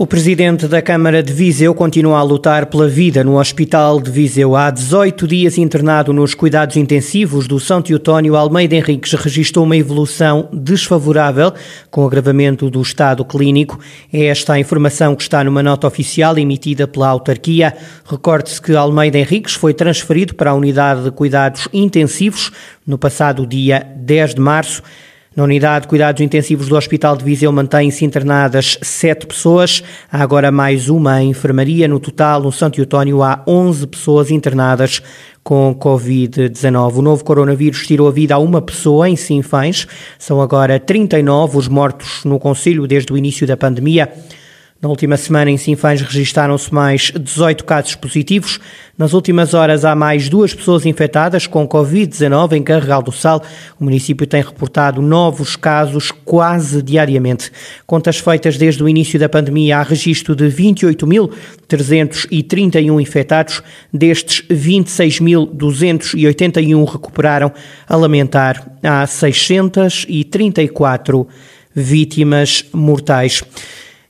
O presidente da Câmara de Viseu continua a lutar pela vida no Hospital de Viseu. Há 18 dias internado nos cuidados intensivos do São Teotónio, Almeida Henriques registrou uma evolução desfavorável com agravamento do estado clínico. É esta a informação que está numa nota oficial emitida pela autarquia. Recorde-se que Almeida Henriques foi transferido para a unidade de cuidados intensivos no passado dia 10 de março. Na unidade de cuidados intensivos do Hospital de Viseu mantêm-se internadas sete pessoas. Há agora mais uma enfermaria. No total, no Santo Eutónio, há 11 pessoas internadas com Covid-19. O novo coronavírus tirou a vida a uma pessoa em Sinfãs. São agora 39 os mortos no Conselho desde o início da pandemia. Na última semana, em Sinfãs, registaram-se mais 18 casos positivos. Nas últimas horas, há mais duas pessoas infectadas com Covid-19 em Carregal do Sal. O município tem reportado novos casos quase diariamente. Contas feitas desde o início da pandemia, há registro de 28.331 infectados. Destes, 26.281 recuperaram. A lamentar, há 634 vítimas mortais.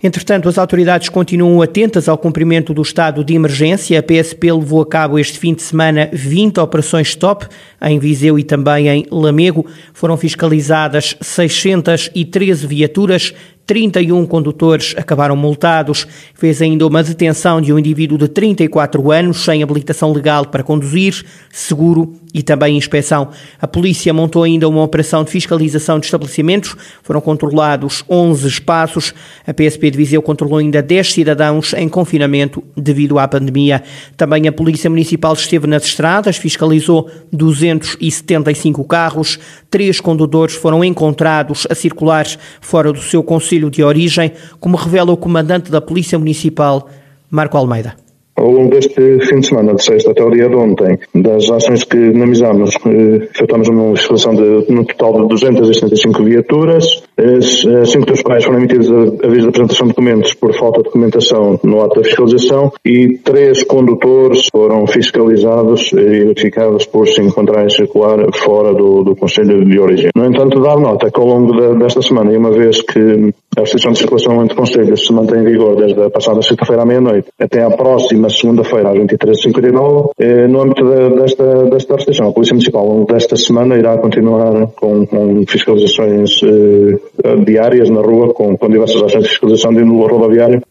Entretanto, as autoridades continuam atentas ao cumprimento do estado de emergência. A PSP levou a cabo este fim de semana 20 operações stop em Viseu e também em Lamego. Foram fiscalizadas 613 viaturas, 31 condutores acabaram multados. Fez ainda uma detenção de um indivíduo de 34 anos sem habilitação legal para conduzir, seguro e também inspeção. A polícia montou ainda uma operação de fiscalização de estabelecimentos. Foram controlados 11 espaços. A PSP de Viseu controlou ainda 10 cidadãos em confinamento devido à pandemia. Também a Polícia Municipal esteve nas estradas, fiscalizou 275 carros. Três condutores foram encontrados a circular fora do seu conselho de origem, como revela o comandante da Polícia Municipal, Marco Almeida. Ao longo deste fim de semana, de sexta até o dia de ontem, das ações que dinamizamos, eh, efetuamos uma fiscalização de, no total de 275 viaturas, cinco dos quais foram emitidos aviso de apresentação de documentos por falta de documentação no ato da fiscalização e três condutores foram fiscalizados e verificados por se encontrarem circular fora do, do Conselho de Origem. No entanto, dar nota que ao longo de, desta semana, e uma vez que a restrição de circulação entre conselhos se mantém em vigor desde a passada sexta-feira à meia-noite até à próxima segunda-feira, às 23h59. Eh, no âmbito desta, desta restrição, a Polícia Municipal, desta semana, irá continuar com, com fiscalizações eh, diárias na rua, com, com diversas ações de fiscalização de índole rodoviário.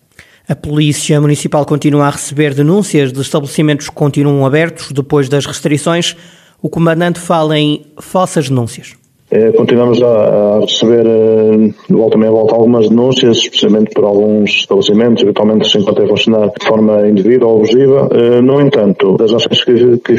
A Polícia Municipal continua a receber denúncias de estabelecimentos que continuam abertos depois das restrições. O comandante fala em falsas denúncias. Eh, continuamos a, receber eh, de volta e meia volta algumas denúncias, especialmente por alguns estabelecimentos, eventualmente se encontram a funcionar de forma indevida ou abusiva. Eh, no entanto, das ações que, que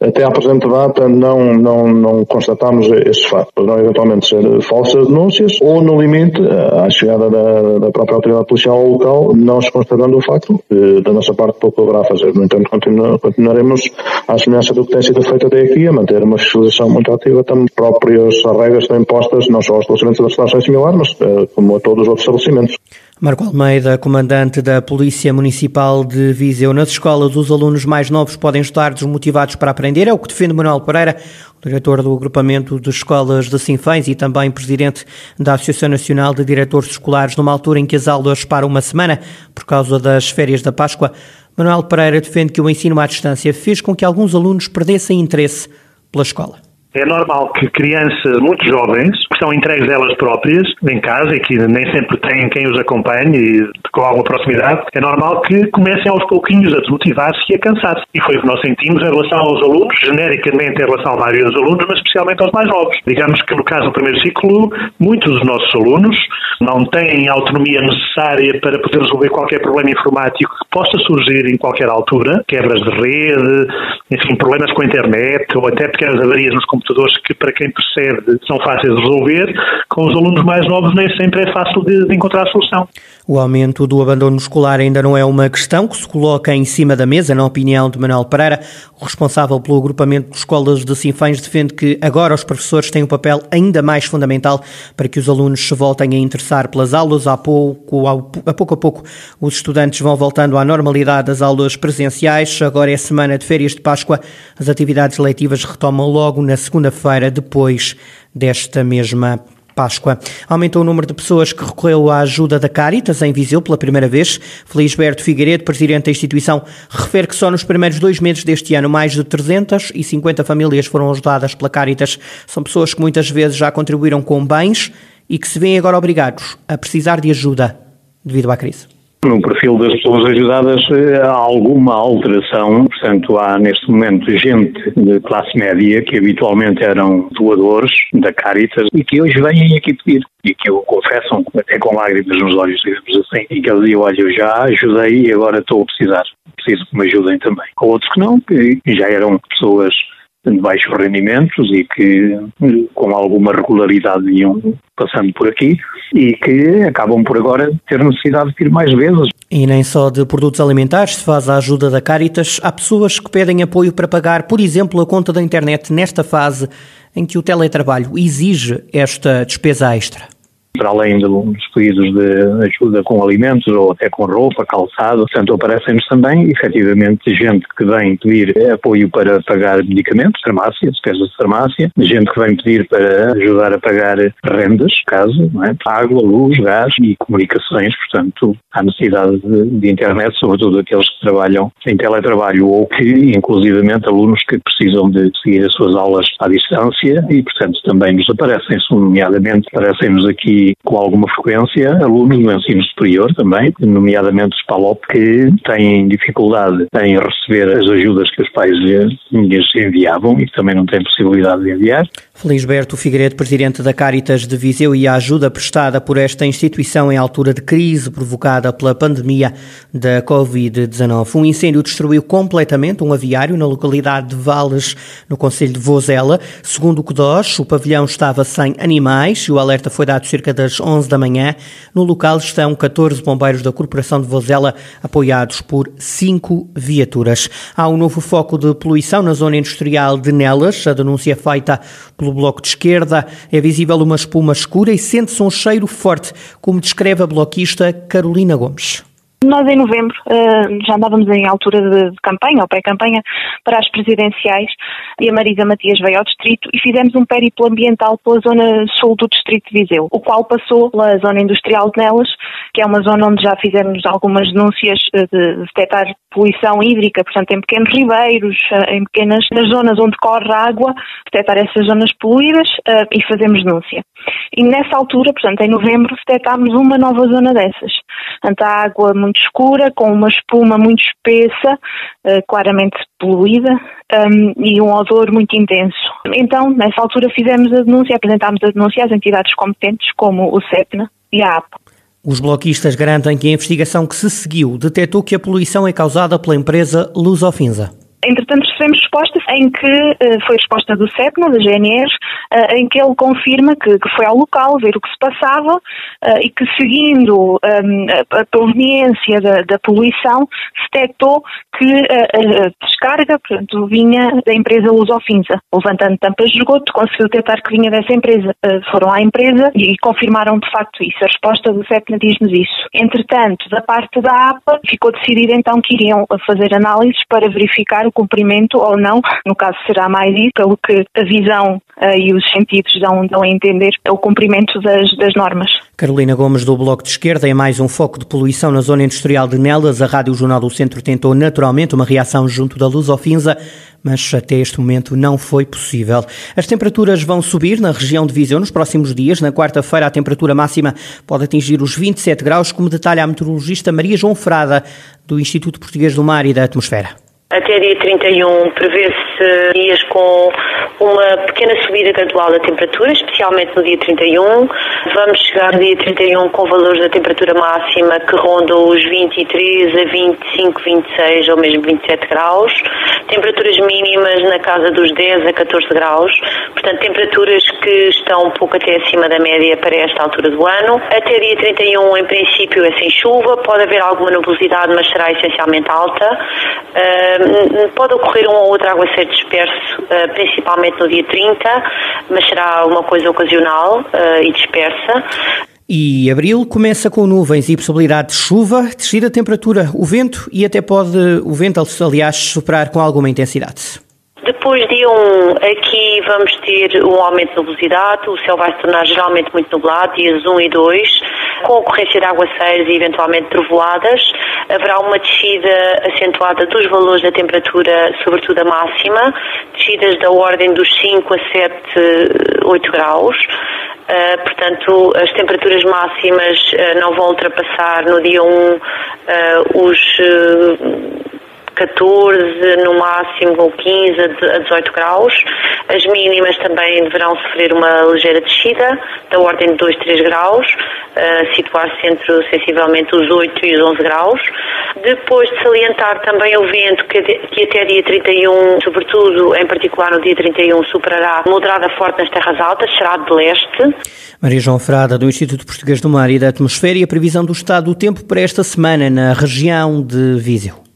até à presente data não, não, não constatamos esses factos. Poderão eventualmente ser falsas denúncias ou, no limite, à chegada da, da própria autoridade policial ao local, não se constatando o facto, da nossa parte pouco haverá a fazer. No entanto, continu, continuaremos, à semelhança do que tem sido feito até aqui, a manter uma fiscalização muito ativa, também próprios as regras estão impostas não só aos estabelecimentos da legislação similar, mas uh, como a todos os outros estabelecimentos. Marco Almeida, comandante da Polícia Municipal de Viseu. Nas escolas, os alunos mais novos podem estar desmotivados para aprender, é o que defende Manuel Pereira, diretor do agrupamento de escolas de Sinfãs e também presidente da Associação Nacional de Diretores Escolares, numa altura em que as aulas param uma semana por causa das férias da Páscoa. Manuel Pereira defende que o ensino à distância fez com que alguns alunos perdessem interesse pela escola. É normal que crianças muito jovens, que estão entregues elas próprias, em casa, e que nem sempre têm quem os acompanhe e com alguma proximidade, é normal que comecem aos pouquinhos a desmotivar-se e a cansar-se. E foi o que nós sentimos em relação aos alunos, genericamente em relação à maioria dos alunos, mas especialmente aos mais novos. Digamos que no caso do primeiro ciclo, muitos dos nossos alunos não têm a autonomia necessária para poder resolver qualquer problema informático que possa surgir em qualquer altura, quebras de rede, enfim, problemas com a internet ou até pequenas avarias nos computadores computadores que, para quem percebe, são fáceis de resolver, com os alunos mais novos nem sempre é fácil de, de encontrar a solução. O aumento do abandono escolar ainda não é uma questão que se coloca em cima da mesa, na opinião de Manuel Pereira. O responsável pelo agrupamento de escolas de Sinfãs defende que agora os professores têm um papel ainda mais fundamental para que os alunos se voltem a interessar pelas aulas. A pouco a pouco, a pouco os estudantes vão voltando à normalidade das aulas presenciais. Agora é semana de férias de Páscoa. As atividades letivas retomam logo na segunda-feira, depois desta mesma Páscoa. Aumentou o número de pessoas que recorreu à ajuda da Caritas em Viseu pela primeira vez. Felisberto Figueiredo, presidente da instituição, refere que só nos primeiros dois meses deste ano mais de 350 famílias foram ajudadas pela Caritas. São pessoas que muitas vezes já contribuíram com bens e que se veem agora obrigados a precisar de ajuda devido à crise. No perfil das pessoas ajudadas eh, há alguma alteração, portanto há neste momento gente de classe média que habitualmente eram doadores da Caritas e que hoje vêm aqui pedir e que o confessam até com lágrimas nos olhos, digamos assim, e que eles dizem, olha, eu já ajudei e agora estou a precisar, preciso que me ajudem também. Há outros que não, que já eram pessoas de baixos rendimentos e que com alguma regularidade iam passando por aqui e que acabam por agora ter necessidade de ir mais vezes. E nem só de produtos alimentares se faz a ajuda da Caritas, há pessoas que pedem apoio para pagar, por exemplo, a conta da internet nesta fase em que o teletrabalho exige esta despesa extra para além dos pedidos de ajuda com alimentos ou até com roupa, calçado. Portanto, aparecem-nos também, efetivamente, gente que vem pedir apoio para pagar medicamentos, farmácia, despesas de farmácia, gente que vem pedir para ajudar a pagar rendas, caso, é? água, luz, gás e comunicações. Portanto, há necessidade de, de internet, sobretudo aqueles que trabalham em teletrabalho ou que, inclusivamente, alunos que precisam de seguir as suas aulas à distância e, portanto, também nos aparecem, nomeadamente, aparecem-nos aqui com alguma frequência alunos no ensino superior também, nomeadamente os PALOP, que têm dificuldade em receber as ajudas que os pais lhes enviavam e que também não têm possibilidade de enviar. Felisberto Figueiredo, presidente da Caritas de Viseu e a ajuda prestada por esta instituição em altura de crise provocada pela pandemia da Covid-19. Um incêndio destruiu completamente um aviário na localidade de Vales, no Conselho de Vozela. Segundo o CODOS, o pavilhão estava sem animais e o alerta foi dado cerca cerca das 11 da manhã. No local estão 14 bombeiros da Corporação de Vozela, apoiados por cinco viaturas. Há um novo foco de poluição na zona industrial de Nelas. A denúncia feita pelo Bloco de Esquerda. É visível uma espuma escura e sente-se um cheiro forte, como descreve a bloquista Carolina Gomes. Nós, em novembro, uh, já andávamos em altura de, campanha, ou pré-campanha, para as presidenciais, e a Marisa Matias veio ao distrito e fizemos um périplo ambiental pela zona sul do distrito de Viseu, o qual passou pela zona industrial de Nelas, que é uma zona onde já fizemos algumas denúncias uh, de detectar poluição hídrica, portanto, em pequenos ribeiros, uh, em pequenas nas zonas onde corre água, detectar essas zonas poluídas e fazemos denúncia. E nessa altura, portanto, em novembro, detectámos uma nova zona dessas. Portanto, a água muito escura, com uma espuma muito espessa, uh, claramente poluída, um, e um odor muito intenso. Então, nessa altura, fizemos a denúncia, apresentámos a denúncia às entidades competentes, como o CEPNA e a APA. Os bloquistas garantem que a investigação que se seguiu detectou que a poluição é causada pela empresa Lusofinza. Entretanto, recebemos respostas em que uh, foi resposta do CEPNA, da GNR, uh, em que ele confirma que, que, foi ao local ver o que se passava uh, e que, seguindo a, proveniência da, da, poluição, se detectou que a, descarga portanto, vinha da empresa Lusofinza. Levantando tampas de esgoto, conseguiu detectar que vinha dessa empresa. foram à empresa e, e confirmaram de facto isso. A resposta do CEPNA diz-nos isso. Entretanto, da parte da APA, ficou decidido então que iriam fazer análises para verificar cumprimento ou não, no caso será mais isso, pelo que a visão uh, e os sentidos dão, dão a entender, é o cumprimento das, das normas. Carolina Gomes, do Bloco de Esquerda, é mais um foco de poluição na zona industrial de Nelas. A Rádio Jornal do Centro tentou naturalmente uma reação junto da Luz Ofinza, mas até este momento não foi possível. As temperaturas vão subir na região de Viseu nos próximos dias. Na quarta-feira, a temperatura máxima pode atingir os 27 graus, como detalha a meteorologista Maria João Frada, do Instituto Português do Mar e da Atmosfera. Até dia 31 prevê-se dias com uma pequena subida gradual da temperatura, especialmente no dia 31. Vamos chegar no dia 31 com valores da temperatura máxima que rondam os 23 a 25, 26 ou mesmo 27 graus. temperaturas mínimas na casa dos 10 a 14 graus, portanto temperaturas que estão um pouco até acima da média para esta altura do ano. Até dia 31, em princípio, é sem chuva, pode haver alguma nubosidade, mas será essencialmente alta. Pode ocorrer um ou outro aguaceiro disperso, uh, principalmente no dia 30, mas será uma coisa ocasional uh, e dispersa. E abril começa com nuvens e possibilidade de chuva, descida a temperatura, o vento e até pode o vento, aliás, superar com alguma intensidade. Depois de um, aqui vamos ter um aumento de nubosidade, o céu vai se tornar geralmente muito nublado, dias 1 e 2, com ocorrência de aguaceiros e eventualmente trovoadas. Haverá uma descida acentuada dos valores da temperatura, sobretudo a máxima, descidas da ordem dos 5 a 7, 8 graus. Uh, portanto, as temperaturas máximas uh, não vão ultrapassar no dia 1 uh, os 14, no máximo com 15 a 18 graus. As mínimas também deverão sofrer uma ligeira descida, da ordem de 2, 3 graus, uh, situar-se entre sensivelmente os 8 e os 11 graus. Depois de salientar também o vento, que, que até dia 31, sobretudo em particular no dia 31, superará moderada forte nas terras altas, será de leste. Maria João Frada, do Instituto Português do Mar e da Atmosfera, e a previsão do estado do tempo para esta semana na região de Viseu.